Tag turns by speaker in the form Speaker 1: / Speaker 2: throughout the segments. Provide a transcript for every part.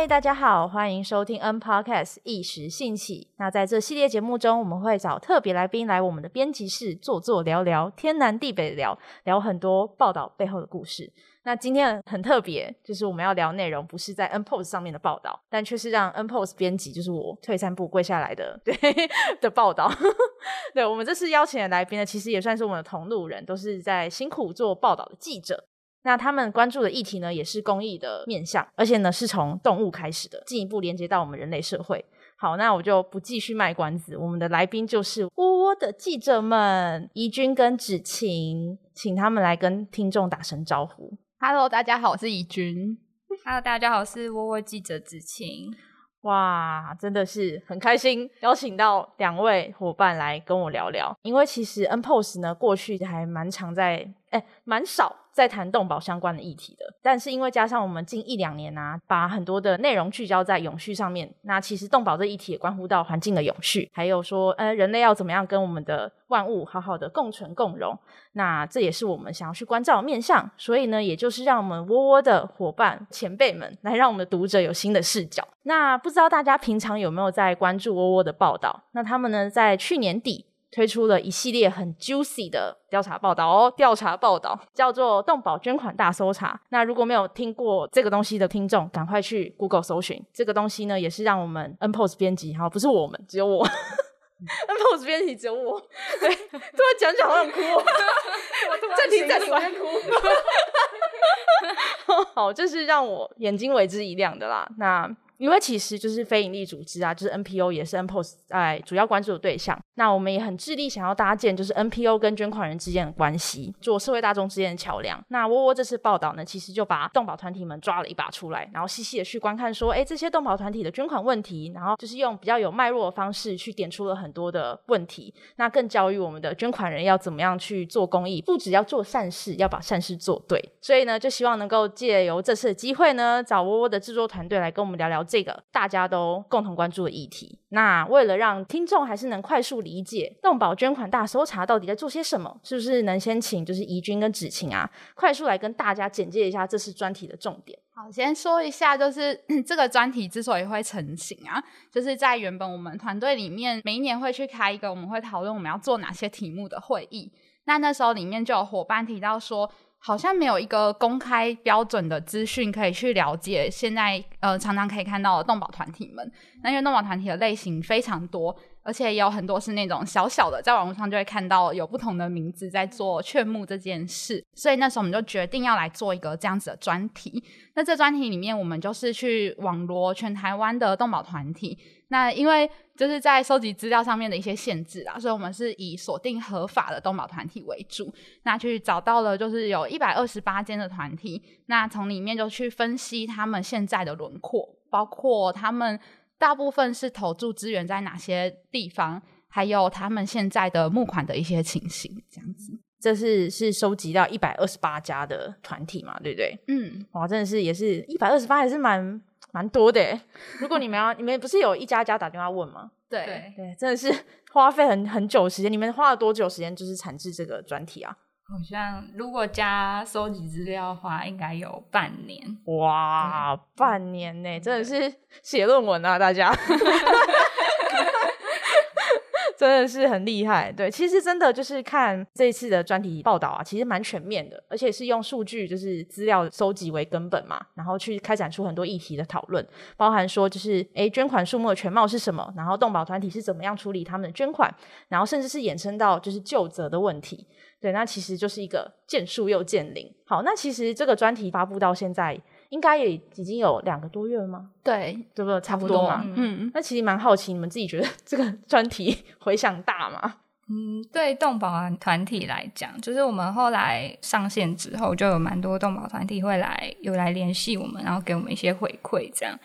Speaker 1: 嗨，大家好，欢迎收听 N Podcast 一时兴起。那在这系列节目中，我们会找特别来宾来我们的编辑室坐坐聊聊，天南地北聊聊很多报道背后的故事。那今天很特别，就是我们要聊内容不是在 N Post 上面的报道，但却是让 N Post 编辑，就是我退三步跪下来的对的报道。对我们这次邀请的来宾呢，其实也算是我们的同路人，都是在辛苦做报道的记者。那他们关注的议题呢，也是公益的面向，而且呢是从动物开始的，进一步连接到我们人类社会。好，那我就不继续卖关子，我们的来宾就是窝窝的记者们，怡君跟芷晴，请他们来跟听众打声招呼。
Speaker 2: Hello，大家好，我是怡君。
Speaker 3: Hello，大家好，我是窝窝记者子晴。
Speaker 1: 哇，真的是很开心，邀请到两位伙伴来跟我聊聊。因为其实 N Post 呢，过去还蛮常在，哎，蛮少。在谈动保相关的议题的，但是因为加上我们近一两年啊，把很多的内容聚焦在永续上面，那其实动保这议题也关乎到环境的永续，还有说，呃，人类要怎么样跟我们的万物好好的共存共荣，那这也是我们想要去关照面向。所以呢，也就是让我们窝窝的伙伴前辈们来让我们的读者有新的视角。那不知道大家平常有没有在关注窝窝的报道？那他们呢，在去年底。推出了一系列很 juicy 的调查报道哦，调查报道叫做“动保捐款大搜查”。那如果没有听过这个东西的听众，赶快去 Google 搜寻这个东西呢，也是让我们 N Post 编辑哈，不是我们，只有我 N Post 编辑只有我，对，突然讲讲好想哭，暂停暂停，我先哭。好，这是让我眼睛为之一亮的啦。那。因为其实就是非营利组织啊，就是 NPO 也是 N Post 在主要关注的对象。那我们也很致力想要搭建就是 NPO 跟捐款人之间的关系，做社会大众之间的桥梁。那窝窝这次报道呢，其实就把动保团体们抓了一把出来，然后细细的去观看说，哎，这些动保团体的捐款问题，然后就是用比较有脉络的方式去点出了很多的问题。那更教育我们的捐款人要怎么样去做公益，不只要做善事，要把善事做对。所以呢，就希望能够借由这次的机会呢，找窝窝的制作团队来跟我们聊聊。这个大家都共同关注的议题，那为了让听众还是能快速理解动保捐款大搜查到底在做些什么，是不是能先请就是怡君跟芷晴啊，快速来跟大家简介一下这次专题的重点？
Speaker 2: 好，先说一下，就是 这个专题之所以会成型啊，就是在原本我们团队里面每一年会去开一个我们会讨论我们要做哪些题目的会议，那那时候里面就有伙伴提到说。好像没有一个公开标准的资讯可以去了解现在呃常常可以看到的动保团体们，那因为动保团体的类型非常多，而且也有很多是那种小小的，在网络上就会看到有不同的名字在做劝募这件事，所以那时候我们就决定要来做一个这样子的专题。那这专题里面，我们就是去网罗全台湾的动保团体。那因为就是在收集资料上面的一些限制啊，所以我们是以锁定合法的动保团体为主。那去找到了就是有一百二十八间的团体，那从里面就去分析他们现在的轮廓，包括他们大部分是投注资源在哪些地方，还有他们现在的募款的一些情形，这样子。
Speaker 1: 这是是收集到一百二十八家的团体嘛，对不对？嗯，哇，真的是也是一百二十八，还是蛮。蛮多的，如果你们要，你们不是有一家家打电话问吗？
Speaker 2: 对
Speaker 1: 对，真的是花费很很久时间。你们花了多久时间，就是产制这个专题啊？
Speaker 3: 好像如果加收集资料的话，应该有半年。
Speaker 1: 哇，半年呢，真的是写论文啊，大家。真的是很厉害，对，其实真的就是看这一次的专题报道啊，其实蛮全面的，而且是用数据就是资料收集为根本嘛，然后去开展出很多议题的讨论，包含说就是诶捐款数目的全貌是什么，然后动保团体是怎么样处理他们的捐款，然后甚至是衍生到就是救责的问题，对，那其实就是一个见树又见林。好，那其实这个专题发布到现在。应该也已经有两个多月了吗？
Speaker 2: 对，
Speaker 1: 对不对？差不多嘛。嗯，那其实蛮好奇，你们自己觉得这个 专题回响大吗？
Speaker 3: 嗯，对动保团体来讲，就是我们后来上线之后，就有蛮多动保团体会来有来联系我们，然后给我们一些回馈。这样，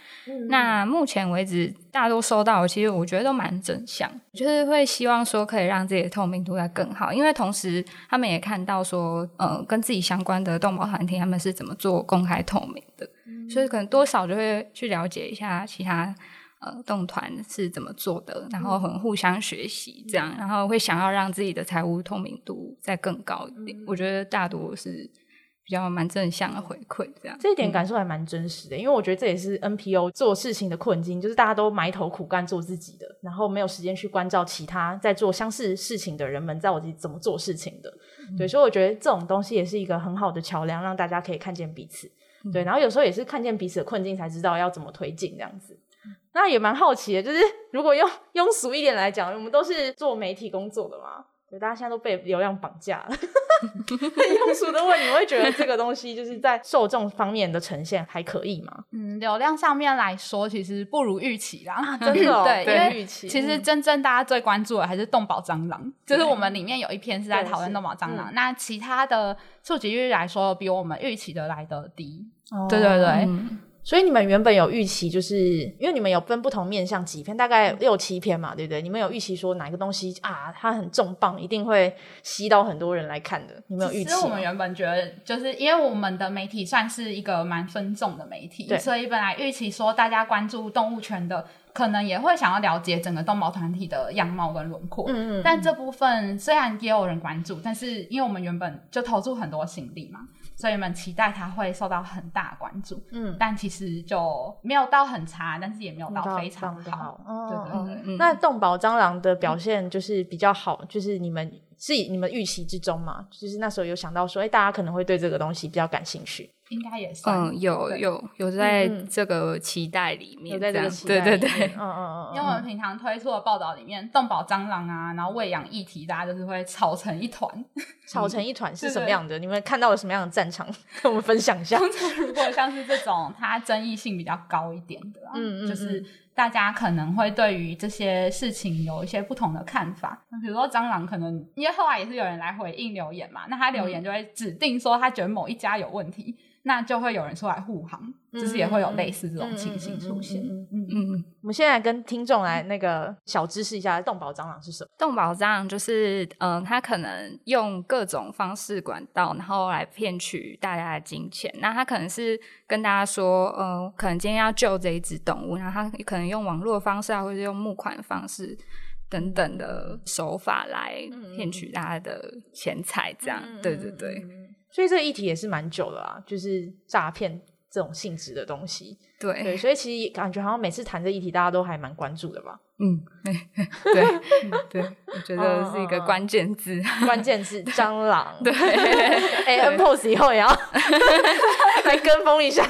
Speaker 3: 那目前为止，大多收到，其实我觉得都蛮正向，就是会希望说可以让自己的透明度要更好，因为同时他们也看到说，呃，跟自己相关的动保团体他们是怎么做公开透明的，所以可能多少就会去了解一下其他。呃，动团是怎么做的？然后很互相学习，这样，然后会想要让自己的财务透明度再更高一点。我觉得大多是比较蛮正向的回馈，这样
Speaker 1: 这一点感受还蛮真实的，因为我觉得这也是 NPO 做事情的困境，就是大家都埋头苦干做自己的，然后没有时间去关照其他在做相似事情的人们在我自己怎么做事情的。对，所以我觉得这种东西也是一个很好的桥梁，让大家可以看见彼此。对，然后有时候也是看见彼此的困境，才知道要怎么推进这样子。那也蛮好奇的，就是 如果用庸俗一点来讲，我们都是做媒体工作的嘛。大家现在都被流量绑架了。庸俗的问，你会觉得这个东西就是在受众方面的呈现还可以吗？
Speaker 2: 嗯，流量上面来说，其实不如预期啦。
Speaker 1: 真的，
Speaker 2: 对，因为
Speaker 1: 预期。
Speaker 2: 其实真正大家最关注的还是动保蟑螂，就是我们里面有一篇是在讨论动保蟑螂。那其他的触及率来说，比我们预期的来的低。对对对。
Speaker 1: 所以你们原本有预期，就是因为你们有分不同面向几篇，大概六七篇嘛，对不对？你们有预期说哪个东西啊，它很重磅，一定会吸到很多人来看的？你们有预期？
Speaker 2: 其实我们原本觉得，就是因为我们的媒体算是一个蛮分众的媒体，所以本来预期说大家关注动物圈的，可能也会想要了解整个动保团体的样貌跟轮廓。嗯嗯。但这部分虽然也有人关注，但是因为我们原本就投注很多心力嘛。所以你们期待它会受到很大关注，嗯，但其实就没有到很差，但是也没有到非常好，对对对。
Speaker 1: 那动保蟑螂的表现就是比较好，就是你们是你们预期之中嘛？就是那时候有想到说，哎，大家可能会对这个东西比较感兴趣。
Speaker 2: 应该也算，
Speaker 3: 嗯，有有有在这个期待里面，
Speaker 1: 在这个期待，
Speaker 3: 对对对，
Speaker 1: 嗯嗯
Speaker 2: 嗯，因为我们平常推出的报道里面，动保蟑螂啊，然后喂养议题，大家就是会吵成一团，
Speaker 1: 吵成一团是什么样的？你们看到了什么样的战场？跟我们分享一下。
Speaker 2: 如果像是这种它争议性比较高一点的，嗯嗯，就是大家可能会对于这些事情有一些不同的看法。那比如说蟑螂，可能因为后来也是有人来回应留言嘛，那他留言就会指定说他觉得某一家有问题。那就会有人出来护航，就是也会有类似这种情形出现。嗯嗯
Speaker 1: 嗯，我们现在跟听众来那个小知识一下，动保蟑螂是什么？
Speaker 3: 动保蟑螂就是，嗯，它可能用各种方式管道，然后来骗取大家的金钱。那它可能是跟大家说，嗯，可能今天要救这一只动物，然后它可能用网络方式啊，或者用募款方式等等的手法来骗取大家的钱财。这样，对对对。
Speaker 1: 所以这个议题也是蛮久了啊，就是诈骗这种性质的东西。
Speaker 3: 对
Speaker 1: 对，所以其实感觉好像每次谈这议题，大家都还蛮关注的吧？
Speaker 3: 嗯，对对，我觉得是一个关键字，
Speaker 1: 关键字 蟑螂。
Speaker 3: 对，
Speaker 1: 哎，N pose 以后也要来跟风一下，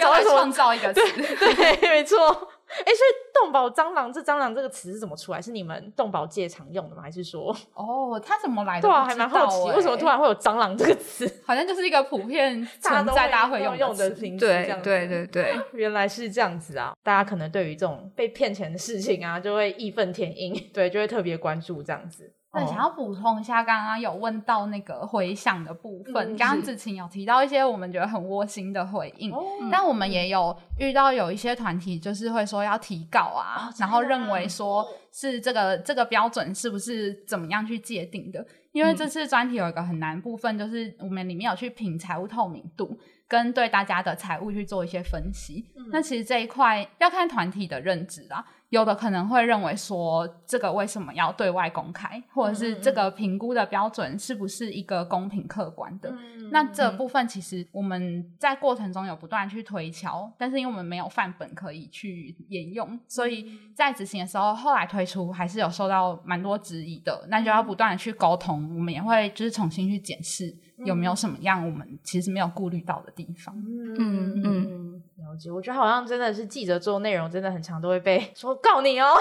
Speaker 2: 要创造一个词。
Speaker 1: 对，没错。哎，所以“动保蟑螂”这“蟑螂”这个词是怎么出来？是你们动保界常用的吗？还是说，
Speaker 2: 哦，它怎么来的？
Speaker 1: 对啊，还蛮好奇，为什么突然会有“蟑螂”这个词？
Speaker 2: 好像就是一个普遍 存在、大家会
Speaker 1: 用
Speaker 2: 用
Speaker 1: 的名
Speaker 3: 词。对对对对，
Speaker 1: 原来是这样子啊！大家可能对于这种被骗钱的事情啊，就会义愤填膺，对，就会特别关注这样子。
Speaker 2: 对，想要补充一下，刚刚有问到那个回响的部分，刚刚子晴有提到一些我们觉得很窝心的回应，但我们也有遇到有一些团体，就是会说要提稿啊，然后认为说是这个这个标准是不是怎么样去界定的？因为这次专题有一个很难部分，就是我们里面有去评财务透明度。跟对大家的财务去做一些分析，那其实这一块要看团体的认知啦，有的可能会认为说这个为什么要对外公开，或者是这个评估的标准是不是一个公平客观的？那这部分其实我们在过程中有不断去推敲，但是因为我们没有范本可以去沿用，所以在执行的时候，后来推出还是有受到蛮多质疑的，那就要不断的去沟通，我们也会就是重新去检视。有没有什么样我们其实没有顾虑到的地方？
Speaker 1: 嗯嗯，了解。我觉得好像真的是记者做内容，真的很长都会被说告你哦，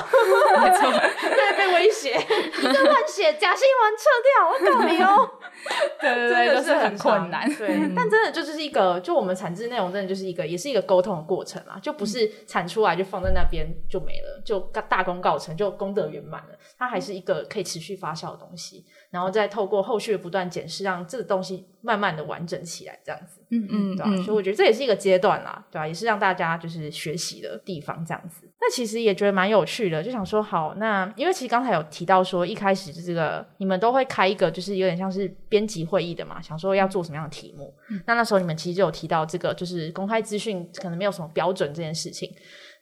Speaker 3: 没错，
Speaker 1: 对，被威胁，你这乱写假新闻，撤掉，我告你哦。
Speaker 2: 对 对对，
Speaker 1: 就是
Speaker 2: 很困难。
Speaker 1: 对，但真的就就是一个，就我们产制内容，真的就是一个，也是一个沟通的过程嘛，就不是产出来就放在那边就没了，就大功告成，就功德圆满了。它还是一个可以持续发酵的东西。然后再透过后续的不断检视，让这个东西慢慢的完整起来，这样子，嗯嗯，对吧？所以我觉得这也是一个阶段啦，对吧？也是让大家就是学习的地方，这样子。那其实也觉得蛮有趣的，就想说，好，那因为其实刚才有提到说，一开始这个你们都会开一个，就是有点像是编辑会议的嘛，想说要做什么样的题目。那那时候你们其实就有提到这个，就是公开资讯可能没有什么标准这件事情。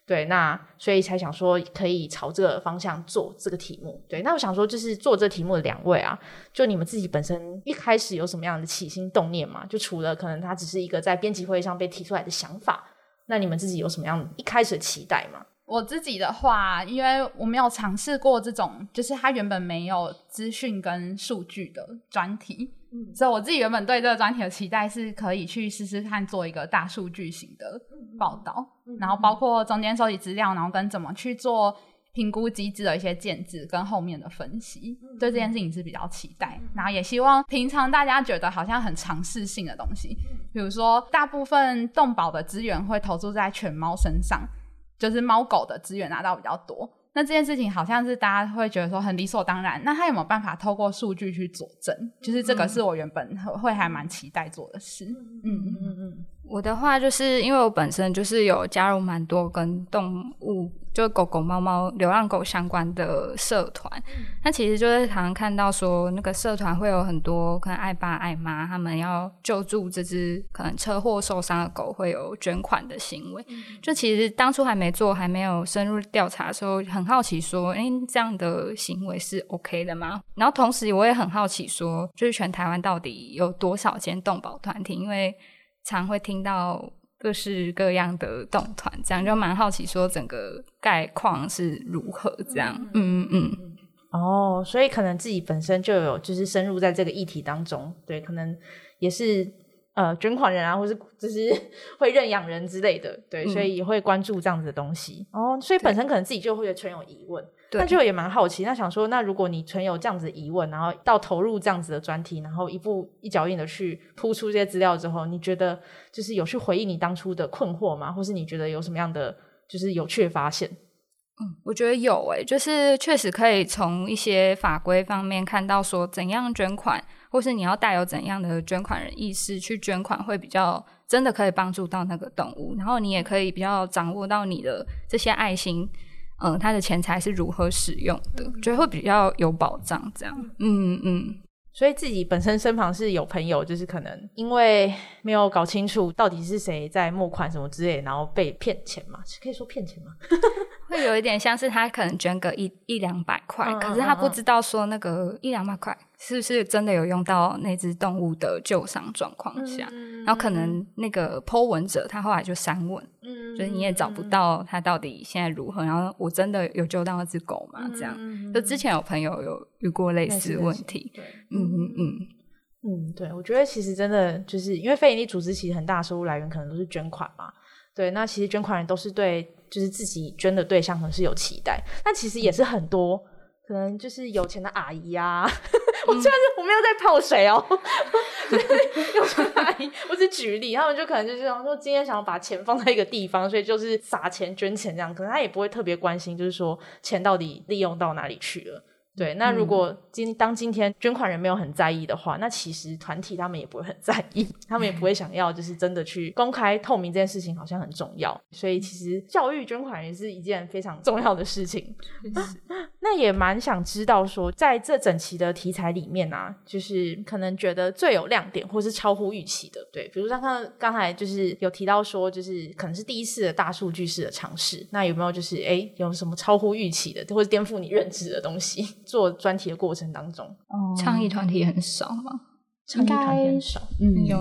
Speaker 1: 对，那所以才想说可以朝这个方向做这个题目。对，那我想说，就是做这题目的两位啊，就你们自己本身一开始有什么样的起心动念嘛？就除了可能它只是一个在编辑会议上被提出来的想法，那你们自己有什么样一开始的期待吗？
Speaker 2: 我自己的话，因为我没有尝试过这种，就是它原本没有资讯跟数据的专题，所以我自己原本对这个专题的期待是可以去试试看做一个大数据型的报道，然后包括中间收集资料，然后跟怎么去做评估机制的一些建制跟后面的分析，对这件事情是比较期待，然后也希望平常大家觉得好像很尝试性的东西，比如说大部分动保的资源会投注在犬猫身上。就是猫狗的资源拿到比较多，那这件事情好像是大家会觉得说很理所当然。那他有没有办法透过数据去佐证？就是这个是我原本会还蛮期待做的事。嗯嗯嗯
Speaker 3: 嗯。我的话就是因为我本身就是有加入蛮多跟动物。就狗狗、猫猫、流浪狗相关的社团，那其实就是常常看到说，那个社团会有很多可能爱爸爱妈，他们要救助这只可能车祸受伤的狗，会有捐款的行为。就其实当初还没做，还没有深入调查的时候，很好奇说，哎，这样的行为是 OK 的吗？然后同时我也很好奇说，就是全台湾到底有多少间动保团体？因为常会听到。各式各样的动团，这样就蛮好奇，说整个概况是如何这样。嗯嗯嗯。
Speaker 1: 哦，所以可能自己本身就有就是深入在这个议题当中，对，可能也是呃捐款人啊，或是 就是会认养人之类的，对，所以也会关注这样子的东西。哦，所以本身可能自己就会存有疑问。那就也蛮好奇，那想说，那如果你存有这样子的疑问，然后到投入这样子的专题，然后一步一脚印的去铺出这些资料之后，你觉得就是有去回应你当初的困惑吗？或是你觉得有什么样的就是有趣的发现？
Speaker 3: 嗯，我觉得有诶，就是确实可以从一些法规方面看到说怎样捐款，或是你要带有怎样的捐款人意识去捐款，会比较真的可以帮助到那个动物，然后你也可以比较掌握到你的这些爱心。嗯，他的钱财是如何使用的，觉得会比较有保障，这样。嗯嗯，
Speaker 1: 所以自己本身身旁是有朋友，就是可能因为没有搞清楚到底是谁在募款什么之类，然后被骗钱嘛？可以说骗钱吗？
Speaker 3: 会有一点像是他可能捐个一一两百块，可是他不知道说那个一两百块。是不是真的有用到那只动物的救伤状况下？然后可能那个剖文者他后来就删文，就是你也找不到他到底现在如何。然后我真的有救到那只狗吗？这样，就之前有朋友有遇过类似问题。嗯嗯
Speaker 1: 嗯嗯，对，我觉得其实真的就是因为非营利组织其实很大收入来源可能都是捐款嘛。对，那其实捐款人都是对就是自己捐的对象可能是有期待，但其实也是很多。可能就是有钱的阿姨啊，我虽然是我没有在泡水哦，有钱的阿姨，我是举例，他们就可能就是说今天想要把钱放在一个地方，所以就是撒钱捐钱这样，可能他也不会特别关心，就是说钱到底利用到哪里去了。对，那如果今当今天捐款人没有很在意的话，那其实团体他们也不会很在意，他们也不会想要就是真的去公开透明这件事情好像很重要，所以其实教育捐款也是一件非常重要的事情。那也蛮想知道说，在这整期的题材里面啊，就是可能觉得最有亮点或是超乎预期的，对，比如像刚刚才就是有提到说，就是可能是第一次的大数据式的尝试，那有没有就是哎有什么超乎预期的，或者颠覆你认知的东西？做专题的过程当中，
Speaker 3: 倡议团体很少吗？
Speaker 1: 倡议团体很少，
Speaker 2: 嗯，有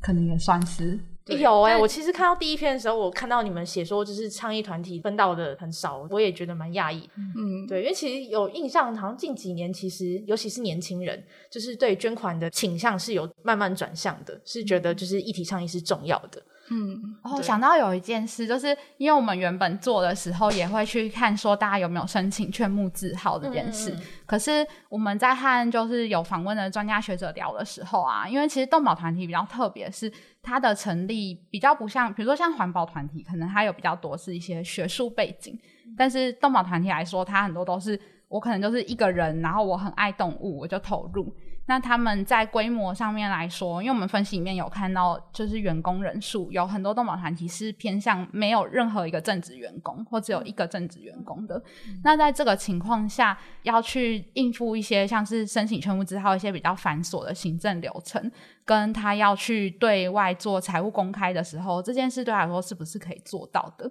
Speaker 2: 可能也算是
Speaker 1: 有哎。我其实看到第一篇的时候，我看到你们写说就是倡议团体分到的很少，我也觉得蛮讶异。嗯，对，因为其实有印象，好像近几年其实尤其是年轻人，就是对捐款的倾向是有慢慢转向的，是觉得就是议题倡议是重要的。
Speaker 2: 嗯，哦，想到有一件事，就是因为我们原本做的时候也会去看说大家有没有申请劝募字号这件事。可是我们在和就是有访问的专家学者聊的时候啊，因为其实动保团体比较特别，是它的成立比较不像，比如说像环保团体，可能它有比较多是一些学术背景，但是动保团体来说，它很多都是。我可能就是一个人，然后我很爱动物，我就投入。那他们在规模上面来说，因为我们分析里面有看到，就是员工人数有很多动保团体是偏向没有任何一个正职员工，或只有一个正职员工的。那在这个情况下，要去应付一些像是申请全部资料一些比较繁琐的行政流程，跟他要去对外做财务公开的时候，这件事对他来说是不是可以做到的？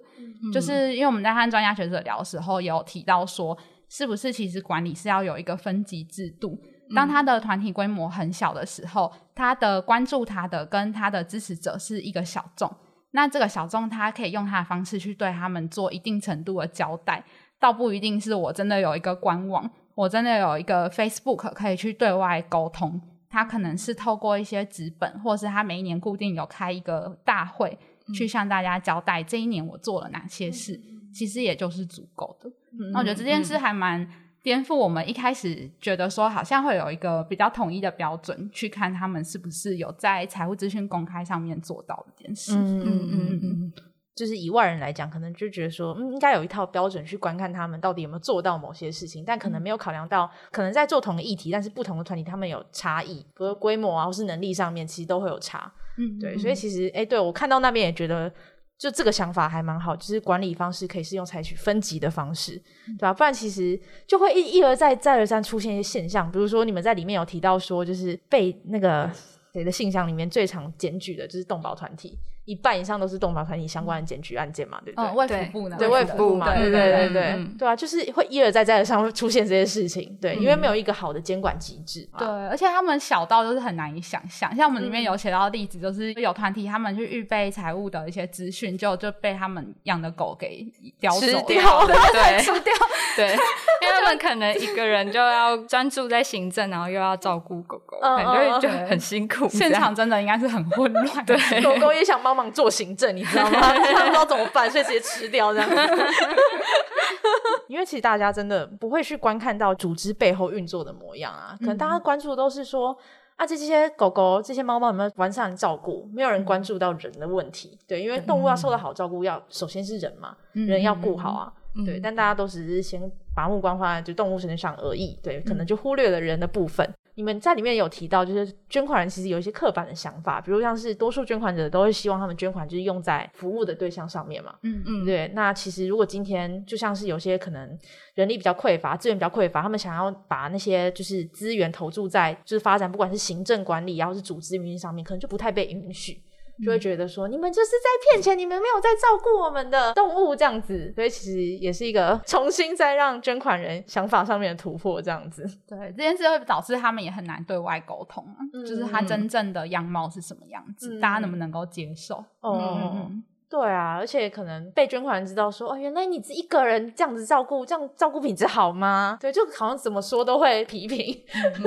Speaker 2: 就是因为我们在和专家学者聊的时候，也有提到说，是不是其实管理是要有一个分级制度。当他的团体规模很小的时候，他的关注他的跟他的支持者是一个小众，那这个小众他可以用他的方式去对他们做一定程度的交代，倒不一定是我真的有一个官网，我真的有一个 Facebook 可以去对外沟通，他可能是透过一些纸本，或是他每一年固定有开一个大会，去向大家交代这一年我做了哪些事，其实也就是足够的。那我觉得这件事还蛮。颠覆我们一开始觉得说，好像会有一个比较统一的标准，去看他们是不是有在财务资讯公开上面做到这件事。
Speaker 1: 嗯嗯嗯嗯，就是以外人来讲，可能就觉得说，嗯，应该有一套标准去观看他们到底有没有做到某些事情，但可能没有考量到，可能在做同个议题，但是不同的团体他们有差异，比如规模啊，或是能力上面，其实都会有差。嗯，对，所以其实，哎，对我看到那边也觉得。就这个想法还蛮好，就是管理方式可以是用采取分级的方式，对吧？不然其实就会一一而再、再而三出现一些现象，比如说你们在里面有提到说，就是被那个谁的信箱里面最常检举的就是动保团体。一半以上都是动保团体相关的检举案件嘛，对不对？
Speaker 2: 外服部呢？
Speaker 1: 对外服部嘛，对对对对对啊，就是会一而再再而三会出现这些事情，对，因为没有一个好的监管机制。
Speaker 2: 对，而且他们小到就是很难以想象，像我们里面有写到的例子，就是有团体他们去预备财务的一些资讯，就就被他们养的狗给叼走
Speaker 3: 掉。
Speaker 2: 了，
Speaker 3: 对，
Speaker 2: 吃掉，
Speaker 3: 对，因为他们可能一个人就要专注在行政，然后又要照顾狗狗，感觉就很辛苦，
Speaker 2: 现场真的应该是很混乱，
Speaker 3: 对，
Speaker 1: 狗狗也想帮忙做行政。你知道吗？不知道怎么办，所以直接吃掉这样。因为其实大家真的不会去观看到组织背后运作的模样啊，可能大家关注的都是说啊，这些狗狗、这些猫猫有没有完善照顾？没有人关注到人的问题。对，因为动物要受到好照顾，要首先是人嘛，人要顾好啊。对，但大家都只是先把目光放在就动物身上而已。对，可能就忽略了人的部分。你们在里面有提到，就是捐款人其实有一些刻板的想法，比如像是多数捐款者都会希望他们捐款就是用在服务的对象上面嘛。嗯嗯，对。那其实如果今天就像是有些可能人力比较匮乏、资源比较匮乏，他们想要把那些就是资源投注在就是发展，不管是行政管理，然后是组织运营上面，可能就不太被允许。就会觉得说，你们就是在骗钱，你们没有在照顾我们的动物这样子，所以其实也是一个 重新再让捐款人想法上面的突破这样子。
Speaker 2: 对，这件事会导致他们也很难对外沟通啊，就是他真正的样貌是什么样子，大家能不能够接受？哦。
Speaker 1: 对啊，而且可能被捐款人知道说，哦，原来你一个人这样子照顾，这样照顾品质好吗？对，就好像怎么说都会批评，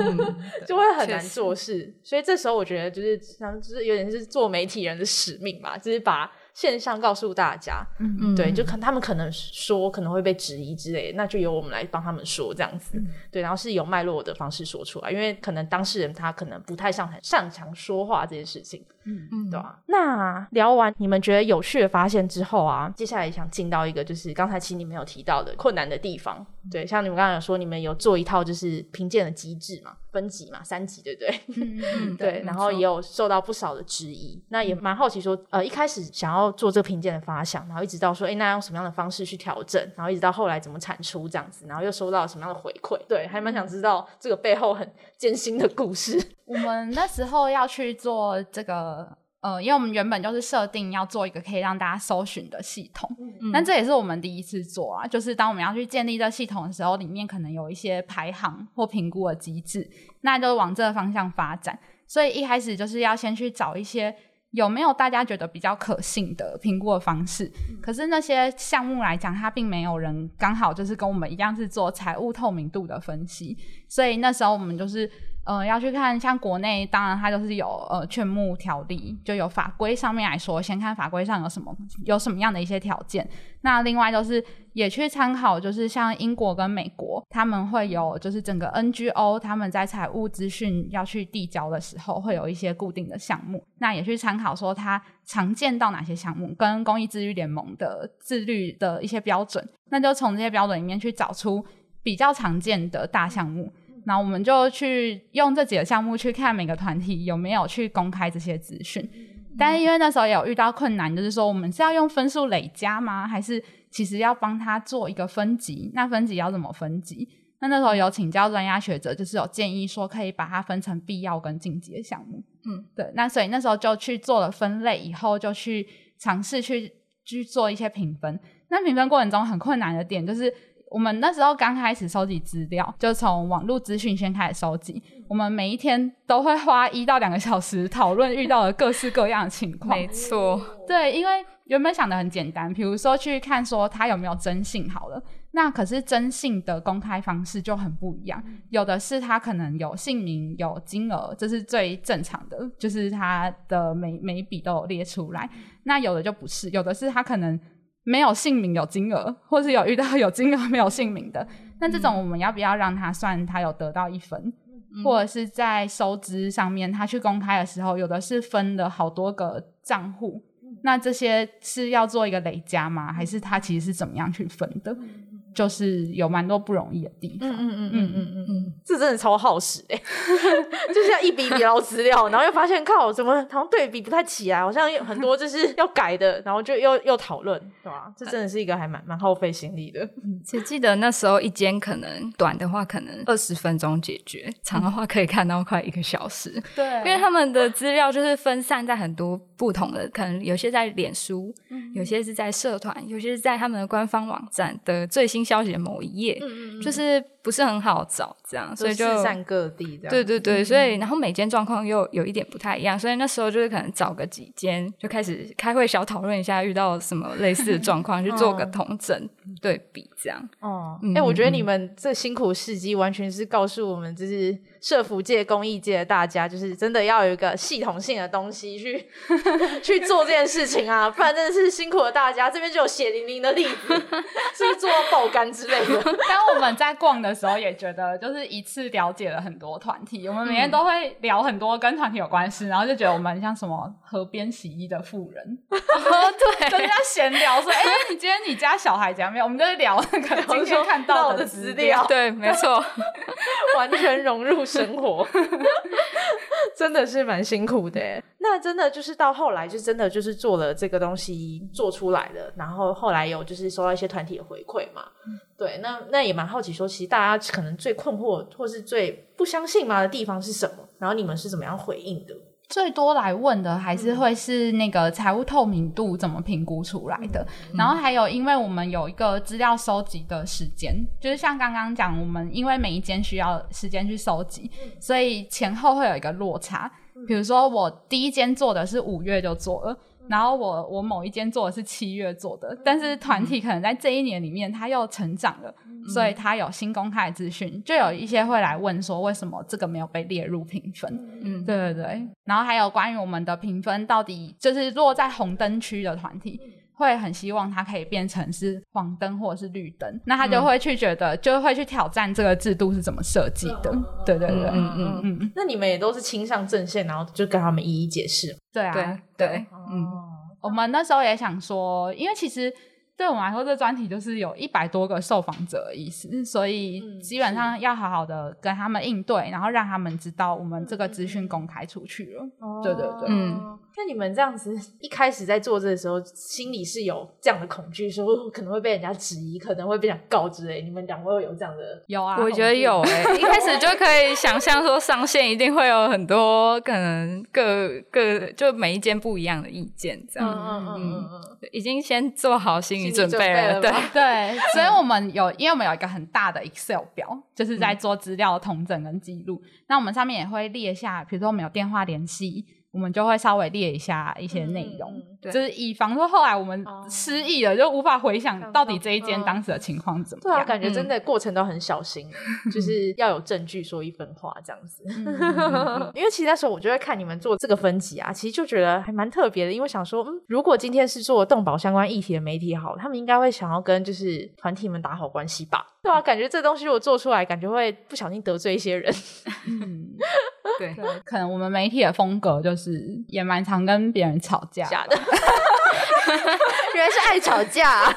Speaker 1: 就会很难做事。所以这时候我觉得就是像，就是有点是做媒体人的使命吧，就是把。现象告诉大家，嗯嗯，对，就可他们可能说可能会被质疑之类，那就由我们来帮他们说这样子，对，然后是有脉络的方式说出来，因为可能当事人他可能不太擅擅长说话这件事情，嗯。嗯，对吧？那聊完你们觉得有趣的发现之后啊，接下来想进到一个就是刚才其实你们有提到的困难的地方，对，像你们刚才有说你们有做一套就是评鉴的机制嘛。分级嘛，三级对不对？嗯对，然后也有受到不少的质疑。那也蛮好奇说，呃，一开始想要做这个评鉴的发想，然后一直到说，哎，那用什么样的方式去调整？然后一直到后来怎么产出这样子，然后又收到什么样的回馈？对，还蛮想知道这个背后很艰辛的故事。
Speaker 2: 我们那时候要去做这个。呃，因为我们原本就是设定要做一个可以让大家搜寻的系统，但这也是我们第一次做啊。就是当我们要去建立这系统的时候，里面可能有一些排行或评估的机制，那就往这个方向发展。所以一开始就是要先去找一些有没有大家觉得比较可信的评估的方式。可是那些项目来讲，它并没有人刚好就是跟我们一样是做财务透明度的分析，所以那时候我们就是。呃，要去看像国内，当然它就是有呃劝募条例，就有法规上面来说，先看法规上有什么有什么样的一些条件。那另外就是也去参考，就是像英国跟美国，他们会有就是整个 NGO 他们在财务资讯要去递交的时候，会有一些固定的项目。那也去参考说它常见到哪些项目，跟公益自律联盟的自律的一些标准，那就从这些标准里面去找出。比较常见的大项目。然后我们就去用这几个项目去看每个团体有没有去公开这些资讯。但是因为那时候也有遇到困难，就是说我们是要用分数累加吗？还是其实要帮他做一个分级？那分级要怎么分级？那那时候有请教专家学者，就是有建议说可以把它分成必要跟晋级的项目。嗯，对。那所以那时候就去做了分类，以后就去尝试去去做一些评分。那评分过程中很困难的点就是。我们那时候刚开始收集资料，就从网络资讯先开始收集。我们每一天都会花一到两个小时讨论遇到的各式各样的情况。
Speaker 3: 没错，
Speaker 2: 对，因为原本想的很简单，比如说去看说他有没有征信好了，那可是征信的公开方式就很不一样。有的是他可能有姓名、有金额，这是最正常的，就是他的每每一笔都有列出来。那有的就不是，有的是他可能。没有姓名有金额，或是有遇到有金额没有姓名的，那这种我们要不要让他算他有得到一分，或者是在收支上面他去公开的时候，有的是分了好多个账户，那这些是要做一个累加吗？还是他其实是怎么样去分的？就是有蛮多不容易的地方，嗯嗯嗯嗯
Speaker 1: 嗯嗯嗯，这真的超耗时哎，就是要一笔笔捞资料，然后又发现靠，怎么好像对比不太起来，好像有很多就是要改的，然后就又又讨论，对吧？这真的是一个还蛮蛮耗费心力的。
Speaker 3: 只记得那时候一间可能短的话可能二十分钟解决，长的话可以看到快一个小时。
Speaker 2: 对，
Speaker 3: 因为他们的资料就是分散在很多不同的，可能有些在脸书，有些是在社团，有些是在他们的官方网站的最新。消息的某一页，就是不是很好找，这样，所以就
Speaker 1: 四散各地这样。
Speaker 3: 对对对，所以然后每间状况又有一点不太一样，所以那时候就是可能找个几间，就开始开会小讨论一下遇到什么类似的状况，去做个统整对比，这样。
Speaker 1: 哦，哎，我觉得你们这辛苦事迹完全是告诉我们，就是。社服界、公益界的大家，就是真的要有一个系统性的东西去 去做这件事情啊，不然真的是辛苦了大家。这边就有血淋淋的例子，是做爆肝之类的。
Speaker 2: 当我们在逛的时候，也觉得就是一次了解了很多团体。我们每天都会聊很多跟团体有关系，然后就觉得我们像什么河边洗衣的妇人，
Speaker 3: 对，
Speaker 2: 跟人家闲聊说：“哎，你今天你家小孩怎样？”没有，我们就是聊那个今天看到的资料。
Speaker 3: 对，没错，
Speaker 1: 完全融入。生活真的是蛮辛苦的，那真的就是到后来就真的就是做了这个东西做出来了，然后后来有就是收到一些团体的回馈嘛，对，那那也蛮好奇说，其实大家可能最困惑或是最不相信嘛的地方是什么，然后你们是怎么样回应的？
Speaker 2: 最多来问的还是会是那个财务透明度怎么评估出来的，然后还有因为我们有一个资料收集的时间，就是像刚刚讲，我们因为每一间需要时间去收集，所以前后会有一个落差。比如说我第一间做的是五月就做了。然后我我某一间做的是七月做的，但是团体可能在这一年里面他又成长了，所以他有新公开资讯，就有一些会来问说为什么这个没有被列入评分？嗯，对对对。然后还有关于我们的评分到底就是落在红灯区的团体，会很希望它可以变成是黄灯或者是绿灯，那他就会去觉得就会去挑战这个制度是怎么设计的。对对对，嗯
Speaker 1: 嗯嗯。那你们也都是亲上阵线，然后就跟他们一一解释。
Speaker 2: 对啊，
Speaker 3: 对。
Speaker 2: 嗯，我们那时候也想说，因为其实对我们来说，这专题就是有一百多个受访者的意思，所以基本上要好好的跟他们应对，然后让他们知道我们这个资讯公开出去了。对对对，嗯。
Speaker 1: 那你们这样子一开始在做这的时候，心里是有这样的恐惧，说可能会被人家质疑，可能会被人告之类。你们两位有这样的？
Speaker 2: 有啊，
Speaker 3: 我觉得有哎。一开始就可以想象说，上线一定会有很多可能各各就每一间不一样的意见，这样。嗯嗯嗯嗯，已经先做好心理准备了。对
Speaker 2: 对，所以我们有，因为我们有一个很大的 Excel 表，就是在做资料统整跟记录。那我们上面也会列下，比如说我们有电话联系。我们就会稍微列一下一些内容，就是以防说后来我们失忆了，就无法回想到底这一间当时的情况怎么样。
Speaker 1: 对啊，感觉真的过程都很小心，就是要有证据说一分话这样子。因为其实那时候我就在看你们做这个分级啊，其实就觉得还蛮特别的，因为想说，嗯，如果今天是做动保相关议题的媒体，好，他们应该会想要跟就是团体们打好关系吧？对啊，感觉这东西如果做出来，感觉会不小心得罪一些人。
Speaker 3: 对，
Speaker 2: 可能我们媒体的风格就是也蛮常跟别人吵架
Speaker 1: 的，原来是爱吵架，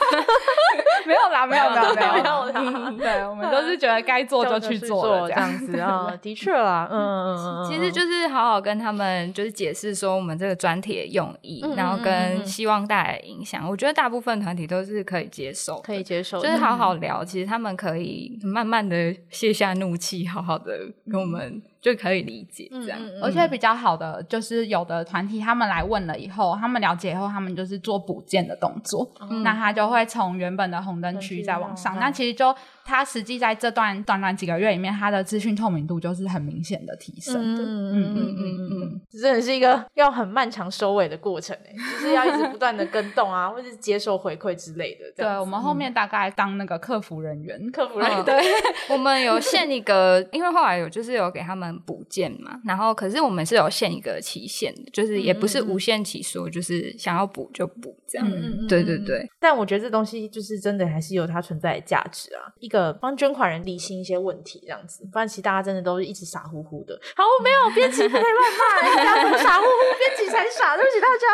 Speaker 2: 没有啦，没有，没有，没有，
Speaker 1: 没有啦。
Speaker 2: 对，我们都是觉得该做就去做，
Speaker 1: 这样子。啊，的确啦，嗯嗯嗯，
Speaker 3: 其实就是好好跟他们就是解释说我们这个专题的用意，然后跟希望带来的影响。我觉得大部分团体都是可以接受，
Speaker 1: 可以接受，
Speaker 3: 就是好好聊。其实他们可以慢慢的卸下怒气，好好的跟我们。就可以理解这样，
Speaker 2: 而且比较好的就是有的团体他们来问了以后，他们了解以后，他们就是做补件的动作，那他就会从原本的红灯区再往上，那其实就。它实际在这段短短几个月里面，它的资讯透明度就是很明显的提升的。嗯嗯嗯
Speaker 1: 嗯嗯，真的是一个要很漫长收尾的过程诶，就是要一直不断的跟动啊，或者是接受回馈之类的。
Speaker 2: 对，我们后面大概当那个客服人员，
Speaker 1: 客服人员。
Speaker 3: 对，我们有限一个，因为后来有就是有给他们补件嘛，然后可是我们是有限一个期限的，就是也不是无限期说，就是想要补就补这样。嗯嗯对对对。
Speaker 1: 但我觉得这东西就是真的还是有它存在的价值啊，一个。帮捐款人理清一些问题，这样子，不然其实大家真的都是一直傻乎乎的。好，没有编辑不可以乱骂，人家傻乎乎，编辑才傻，对不起大家。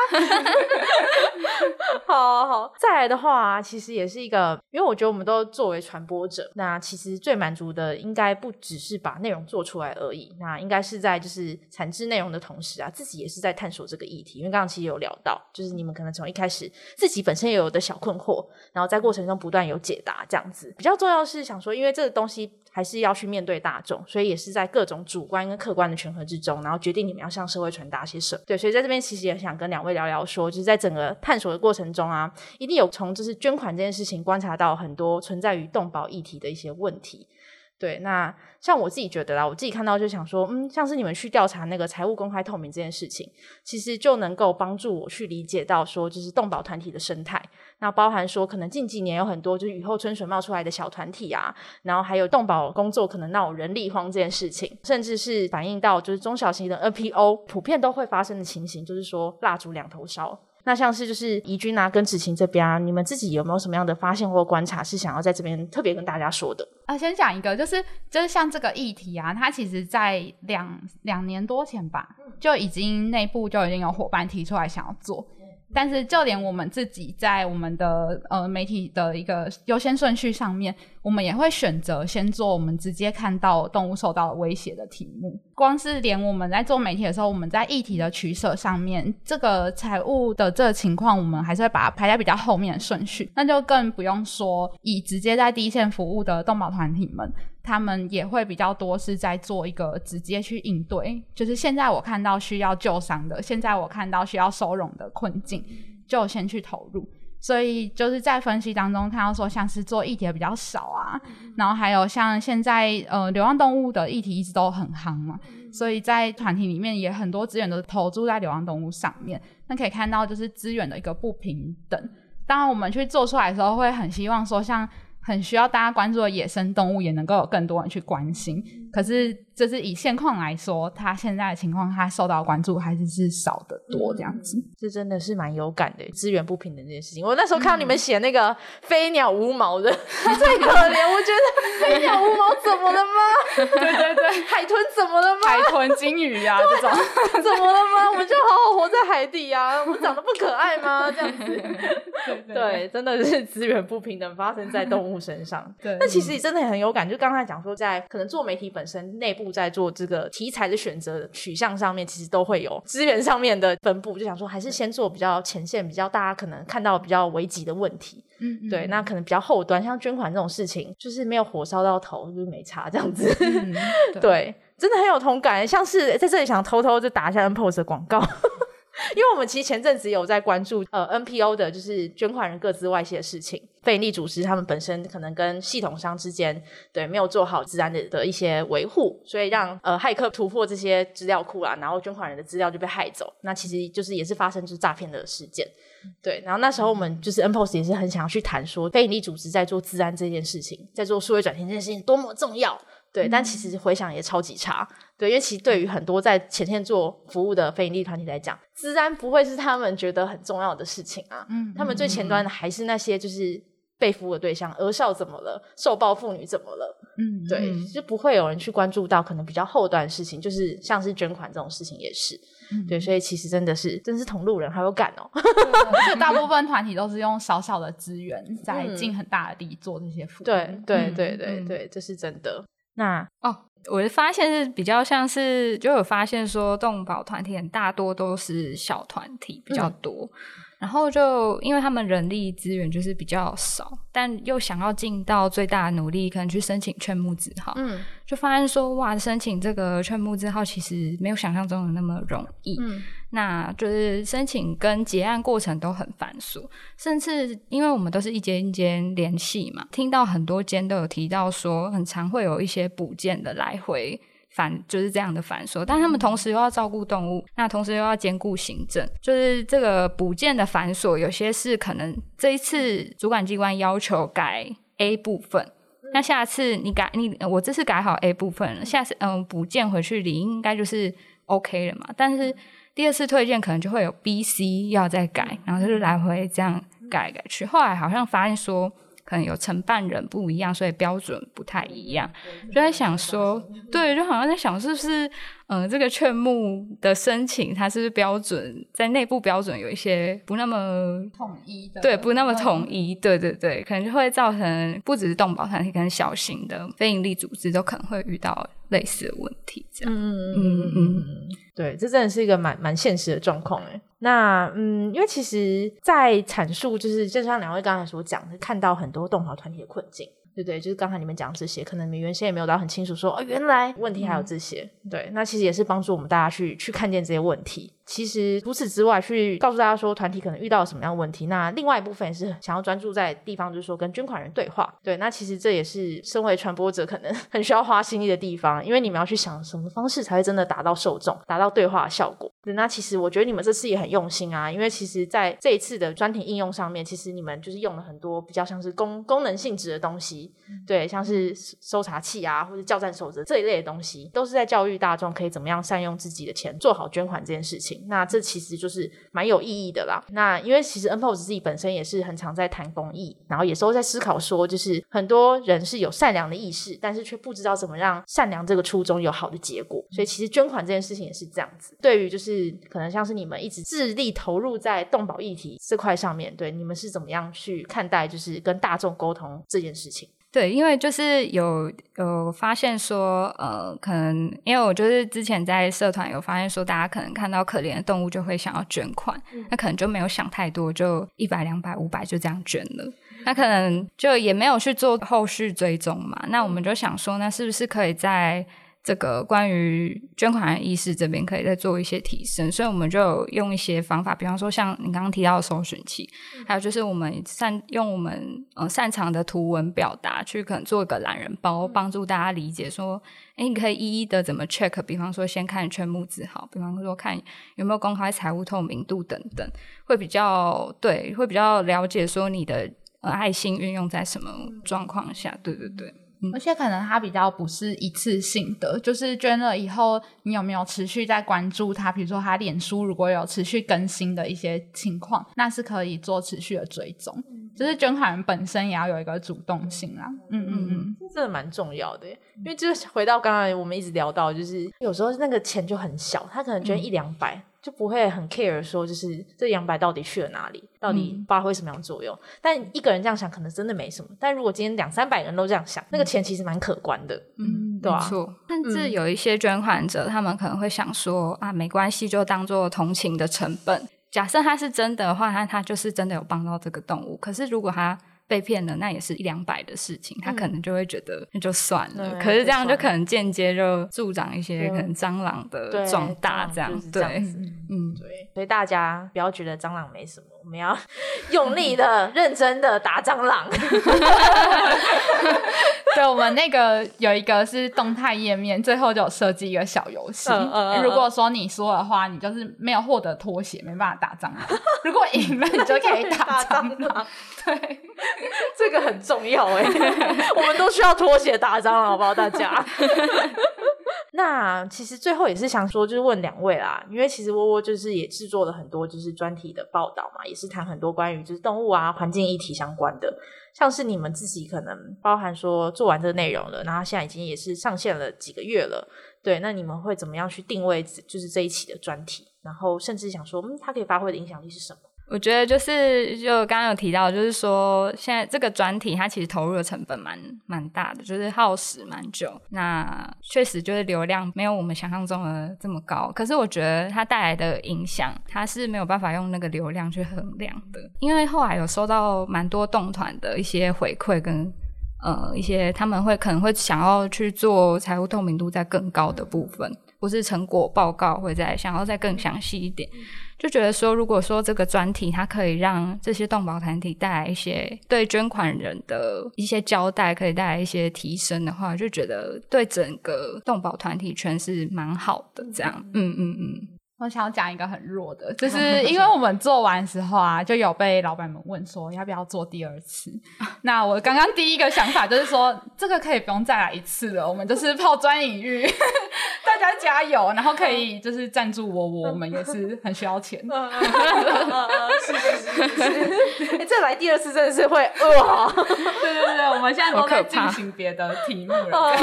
Speaker 1: 好好，再来的话，其实也是一个，因为我觉得我们都作为传播者，那其实最满足的应该不只是把内容做出来而已，那应该是在就是产制内容的同时啊，自己也是在探索这个议题。因为刚刚其实有聊到，就是你们可能从一开始自己本身也有的小困惑，然后在过程中不断有解答，这样子比较重要是是。想说，因为这个东西还是要去面对大众，所以也是在各种主观跟客观的权衡之中，然后决定你们要向社会传达些什么。对，所以在这边其实也想跟两位聊聊，说就是在整个探索的过程中啊，一定有从就是捐款这件事情观察到很多存在于动保议题的一些问题。对，那像我自己觉得啦，我自己看到就想说，嗯，像是你们去调查那个财务公开透明这件事情，其实就能够帮助我去理解到说，就是动保团体的生态。那包含说，可能近几年有很多就是雨后春笋冒出来的小团体啊，然后还有动保工作可能闹人力荒这件事情，甚至是反映到就是中小型的 NPO 普遍都会发生的情形，就是说蜡烛两头烧。那像是就是怡君啊，跟子晴这边啊，你们自己有没有什么样的发现或观察，是想要在这边特别跟大家说的？
Speaker 2: 啊，先讲一个，就是就是像这个议题啊，它其实在两两年多前吧，就已经内部就已经有伙伴提出来想要做。但是，就连我们自己在我们的呃媒体的一个优先顺序上面，我们也会选择先做我们直接看到动物受到威胁的题目。光是连我们在做媒体的时候，我们在议题的取舍上面，这个财务的这个情况，我们还是会把它排在比较后面的顺序。那就更不用说以直接在第一线服务的动保团体们。他们也会比较多是在做一个直接去应对，就是现在我看到需要救伤的，现在我看到需要收容的困境，就先去投入。所以就是在分析当中看到说，像是做议题比较少啊，然后还有像现在呃流浪动物的议题一直都很夯嘛，所以在团体里面也很多资源都投注在流浪动物上面。那可以看到就是资源的一个不平等。当然我们去做出来的时候，会很希望说像。很需要大家关注的野生动物，也能够有更多人去关心。可是。就是以现况来说，他现在的情况，他受到关注还是是少的多这样子。
Speaker 1: 这真的是蛮有感的，资源不平等这件事情。我那时候看到你们写那个飞鸟无毛的，最可怜。我觉得飞鸟无毛怎么了吗？
Speaker 2: 对对对，
Speaker 1: 海豚怎么了吗？
Speaker 2: 海豚、金鱼啊这种
Speaker 1: 怎么了吗？我们就好好活在海底啊，我们长得不可爱吗？这样子，对，真的是资源不平等发生在动物身上。
Speaker 2: 对，
Speaker 1: 那其实真的很有感，就刚才讲说，在可能做媒体本身内部。在做这个题材的选择取向上面，其实都会有资源上面的分布。就想说，还是先做比较前线、比较大家可能看到比较危急的问题。嗯，对，那可能比较后端，像捐款这种事情，就是没有火烧到头，就是没差这样子。对，真的很有同感。像是在这里想偷偷就打一下 N Pose 的广告。因为我们其实前阵子有在关注呃 NPO 的，就是捐款人各自外泄的事情，非营利组织他们本身可能跟系统商之间对没有做好治安的的一些维护，所以让呃骇客突破这些资料库啊，然后捐款人的资料就被害走，那其实就是也是发生就是诈骗的事件，对，然后那时候我们就是 NPO 也是很想要去谈说非营利组织在做治安这件事情，在做数位转型这件事情多么重要。对，但其实回想也超级差。对，因为其实对于很多在前线做服务的非营利团体来讲，自然不会是他们觉得很重要的事情啊。嗯，他们最前端的还是那些就是被服务的对象，儿少怎么了，受暴妇女怎么了。
Speaker 2: 嗯，
Speaker 1: 对，
Speaker 3: 嗯
Speaker 1: 就不会有人去关注到可能比较后端的事情，就是像是捐款这种事情也是。
Speaker 2: 嗯
Speaker 1: 对，所以其实真的是真是同路人，好有感哦。
Speaker 2: 大部分团体都是用少少的资源，在
Speaker 1: 嗯
Speaker 2: 尽很大的力做这些服务。
Speaker 1: 对对
Speaker 3: 嗯
Speaker 1: 对对
Speaker 3: 嗯
Speaker 1: 对，这是真的。那
Speaker 3: 哦，我的发现是比较像是，就有发现说动保团体很大多都是小团体比较多，然后就因为他们人力资源就是比较少，但又想要尽到最大的努力，可能去申请劝募字号，
Speaker 1: 嗯
Speaker 3: 就发现说哇，申请这个劝募字号其实没有想象中的那么容易。
Speaker 1: 嗯
Speaker 3: 那就是申请跟结案过程都很繁琐，甚至因为我们都是一间一间联系嘛，听到很多间都有提到说，很常会有一些补件的来回繁，就是这样的繁琐。但他们同时又要照顾动物，那同时又要兼顾行政，就是这个补件的繁琐，有些是可能这一次主管机关要求改 A 部分。那下次你改你我这次改好 A 部分了，下次嗯补件回去理应该就是 OK 了嘛。但是第二次推荐可能就会有 B、C 要再改，然后就是来回这样改来改去。后来好像发现说，可能有承办人不一样，所以标准不太一样。就在想说，对，就好像在想是不是，嗯、这个劝募的申请它是不是标准在内部标准有一些不那么
Speaker 2: 统一的，
Speaker 3: 对，不那么统一，对对对，可能就会造成不只是动保团体，可能小型的非营利组织都可能会遇到类似的问题，这样。
Speaker 1: 嗯嗯
Speaker 3: 嗯。
Speaker 1: 嗯嗯，对，这真的是一个蛮蛮现实的状况哎。那嗯，因为其实，在阐述就是就像两位刚才所讲的，看到很多动画团体的困境。对不对，就是刚才你们讲这些，可能你们原先也没有到很清楚说，哦，原来问题还有这些。对，那其实也是帮助我们大家去去看见这些问题。其实除此之外，去告诉大家说团体可能遇到了什么样的问题。那另外一部分也是想要专注在地方，就是说跟捐款人对话。对，那其实这也是身为传播者可能 很需要花心力的地方，因为你们要去想什么方式才会真的达到受众，达到对话的效果。对，那其实我觉得你们这次也很用心啊，因为其实在这一次的专题应用上面，其实你们就是用了很多比较像是功功能性质的东西，对，像是搜查器啊或者教战守则这一类的东西，都是在教育大众可以怎么样善用自己的钱，做好捐款这件事情。那这其实就是蛮有意义的啦。那因为其实 NPOS 自己本身也是很常在谈公益，然后也是会在思考说，就是很多人是有善良的意识，但是却不知道怎么让善良这个初衷有好的结果。所以其实捐款这件事情也是这样子。对于就是可能像是你们一直致力投入在动保议题这块上面，对你们是怎么样去看待就是跟大众沟通这件事情？
Speaker 3: 对，因为就是有有发现说，呃，可能因为我就是之前在社团有发现说，大家可能看到可怜的动物就会想要捐款，那可能就没有想太多，就一百、两百、五百就这样捐了。那可能就也没有去做后续追踪嘛。那我们就想说，那是不是可以在这个关于捐款的意识这边可以再做一些提升？所以我们就有用一些方法，比方说像你刚刚提到的搜寻器，还有就是我们擅用我们呃擅长的图文表达去可能做一个懒人包，帮助大家理解说，哎，你可以一一的怎么 check，比方说先看全募字号，比方说看有没有公开财务透明度等等，会比较对，会比较了解说你的呃爱心运用在什么状况下，对对对。
Speaker 2: 而且可能它比较不是一次性的，就是捐了以后，你有没有持续在关注它？比如说它脸书如果有持续更新的一些情况，那是可以做持续的追踪。就是捐款人本身也要有一个主动性啦。嗯嗯嗯，
Speaker 1: 这真的蛮重要的耶，因为就是回到刚才我们一直聊到，就是有时候那个钱就很小，他可能捐一两百、就不会很 care 说，就是这两百到底去了哪里，到底发挥什么样的作用。但一个人这样想，可能真的没什么。但如果今天两三百人都这样想，那个钱其实蛮可观的。
Speaker 2: 嗯，
Speaker 1: 对啊
Speaker 3: 错，甚至有一些捐款者，他们可能会想说啊，没关系，就当做同情的成本。假设他是真的话，那他就是真的有帮到这个动物。可是如果他被骗了，那也是一两百的事情，他可能就会觉得那就算了。
Speaker 1: 对
Speaker 3: 可是这样
Speaker 1: 就
Speaker 3: 可能间接就助长一些可能蟑螂的，壮大，这样
Speaker 1: 子。
Speaker 3: 嗯，
Speaker 1: 对，所以大家不要觉得蟑螂没什么，我们要 用力的、认真的打蟑螂。
Speaker 2: 对，我们那个有一个是动态页面，最后就有设计一个小游戏。
Speaker 1: 嗯嗯嗯
Speaker 2: 如果说你说的话，你就是没有获得拖鞋，没办法打蟑螂；如果赢了，你就可以打蟑螂。对，
Speaker 1: 这个很重要哎，我们都需要拖鞋打蟑螂，好不好？大家。那其实最后也是想说，就是问两位啦，因为其实窝窝就是也制作了很多就是专题的报道嘛，也是谈很多关于就是动物啊环境议题相关的，像是你们自己可能包含说做完这个内容了，然后现在已经也是上线了几个月了，对，那你们会怎么样去定位就是这一期的专题，然后甚至想说，嗯，它可以发挥的影响力是什么？
Speaker 3: 我觉得就是就刚刚有提到，就是说现在这个专题它其实投入的成本蛮蛮大的，就是耗时蛮久。那确实就是流量没有我们想象中的这么高，可是我觉得它带来的影响，它是没有办法用那个流量去衡量的。因为后来有收到蛮多动团的一些回馈跟呃一些他们会可能会想要去做财务透明度在更高的部分。不是成果报告，会再想要再更详细一点，就觉得说，如果说这个专题它可以让这些动保团体带来一些对捐款人的一些交代，可以带来一些提升的话，就觉得对整个动保团体圈是蛮好的。这样，嗯嗯嗯。
Speaker 2: 我想要讲一个很弱的，就 是因为我们做完时候啊，就有被老板们问说要不要做第二次。那我刚刚第一个想法就是说，这个可以不用再来一次了，我们就是抛砖引玉，大家加油，然后可以就是赞助我，我们也是 很需要钱。
Speaker 1: 是是是是，哎，再来第二次真的是会哇！
Speaker 2: 对对对，我们现在都在进行别的题目了。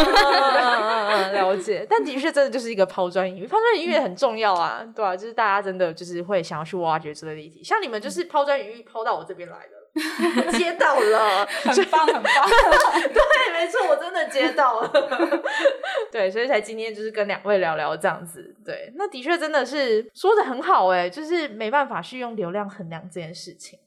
Speaker 1: 了解，但的确真的就是一个抛砖引玉，抛砖引玉很重要啊。对啊，就是大家真的就是会想要去挖掘这个议题，像你们就是抛砖引玉抛到我这边来了，接到了，
Speaker 2: 很棒很棒，
Speaker 1: 对，没错，我真的接到了，对，所以才今天就是跟两位聊聊这样子，对，那的确真的是说的很好哎，就是没办法去用流量衡量这件事情。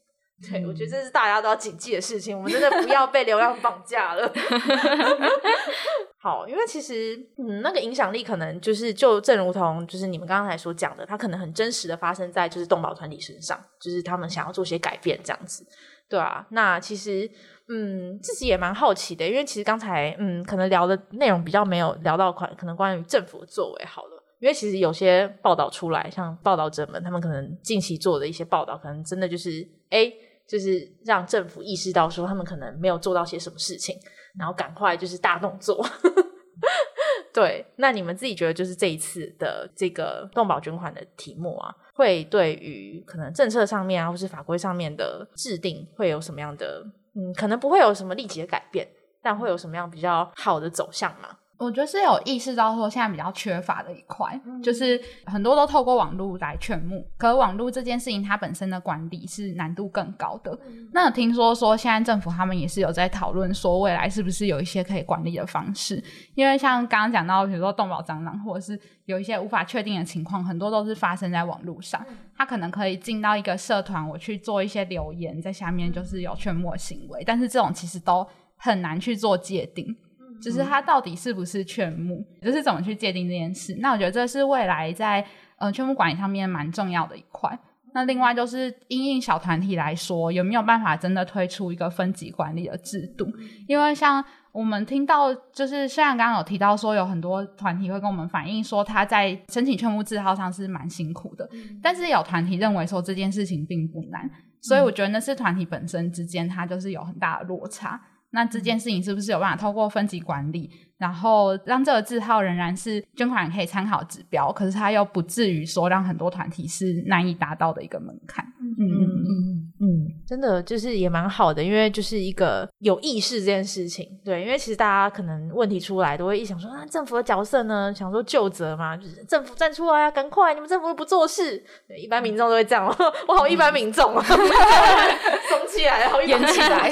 Speaker 1: 对，我觉得这是大家都要谨记的事情。我们真的不要被流量绑架了。好，因为其实嗯，那个影响力可能就是就正如同就是你们刚刚才所讲的，它可能很真实的发生在就是动保团体身上，就是他们想要做些改变这样子，对啊。那其实嗯，自己也蛮好奇的，因为其实刚才嗯，可能聊的内容比较没有聊到款可能关于政府的作为好了，因为其实有些报道出来，像报道者们他们可能近期做的一些报道，可能真的就是哎。就是让政府意识到说他们可能没有做到些什么事情，然后赶快就是大动作。对，那你们自己觉得就是这一次的这个动保捐款的题目啊，会对于可能政策上面啊，或是法规上面的制定会有什么样的？嗯，可能不会有什么立即的改变，但会有什么样比较好的走向吗？
Speaker 2: 我觉得是有意识到说现在比较缺乏的一块，就是很多都透过网络来劝募，可网络这件事情它本身的管理是难度更高的。那听说说现在政府他们也是有在讨论说未来是不是有一些可以管理的方式，因为像刚刚讲到，比如说动保蟑螂或者是有一些无法确定的情况，很多都是发生在网络上，它可能可以进到一个社团，我去做一些留言，在下面就是有劝募行为，但是这种其实都很难去做界定。就是它到底是不是劝募，就是怎么去界定这件事？那我觉得这是未来在呃劝募管理上面蛮重要的一块。那另外就是因应小团体来说，有没有办法真的推出一个分级管理的制度？因为像我们听到，就是虽然刚刚有提到说有很多团体会跟我们反映说他在申请劝募字号上是蛮辛苦的，但是有团体认为说这件事情并不难，所以我觉得那是团体本身之间它就是有很大的落差。那这件事情是不是有办法透过分级管理，然后让这个字号仍然是捐款可以参考指标，可是它又不至于说让很多团体是难以达到的一个门槛？嗯嗯
Speaker 1: 嗯嗯，真的就是也蛮好的，因为就是一个有意识这件事情。对，因为其实大家可能问题出来都会一想说啊，政府的角色呢，想说就责嘛，就是政府站出来啊，赶快，你们政府又不做事。一般民众都会这样，我好一般民众啊，怂起来，好
Speaker 2: 演起来。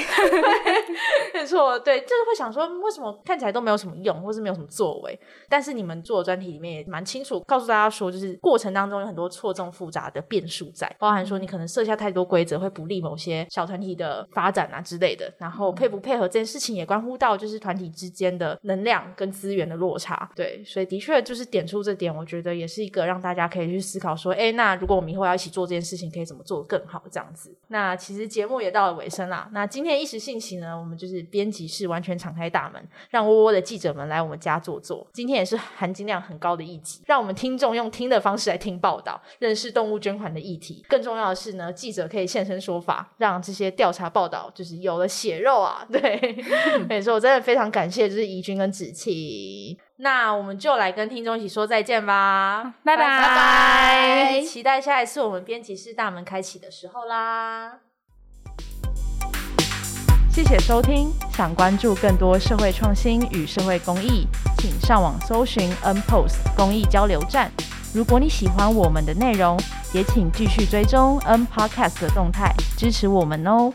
Speaker 1: 没错，对，就是会想说，为什么看起来都没有什么用，或是没有什么作为？但是你们做的专题里面也蛮清楚，告诉大家说，就是过程当中有很多错综复杂的变数在，包含说你可能设下太多规则，会不利某些小团体的发展啊之类的。然后配不配合这件事情，也关乎到就是团体之间的能量跟资源的落差。对，所以的确就是点出这点，我觉得也是一个让大家可以去思考说，哎，那如果我们以后要一起做这件事情，可以怎么做更好？这样子。那其实节目也到了尾声啦。那今天一时兴起呢，我们就是。编辑室完全敞开大门，让窝窝的记者们来我们家坐坐。今天也是含金量很高的一集，让我们听众用听的方式来听报道，认识动物捐款的议题。更重要的是呢，记者可以现身说法，让这些调查报道就是有了血肉啊。对，没错，我真的非常感谢，就是怡君跟子琪。那我们就来跟听众一起说再见吧，
Speaker 3: 拜拜拜拜，
Speaker 1: 期待下一次我们编辑室大门开启的时候啦。谢谢收听，想关注更多社会创新与社会公益，请上网搜寻 N Post 公益交流站。如果你喜欢我们的内容，也请继续追踪 N Podcast 的动态，支持我们哦。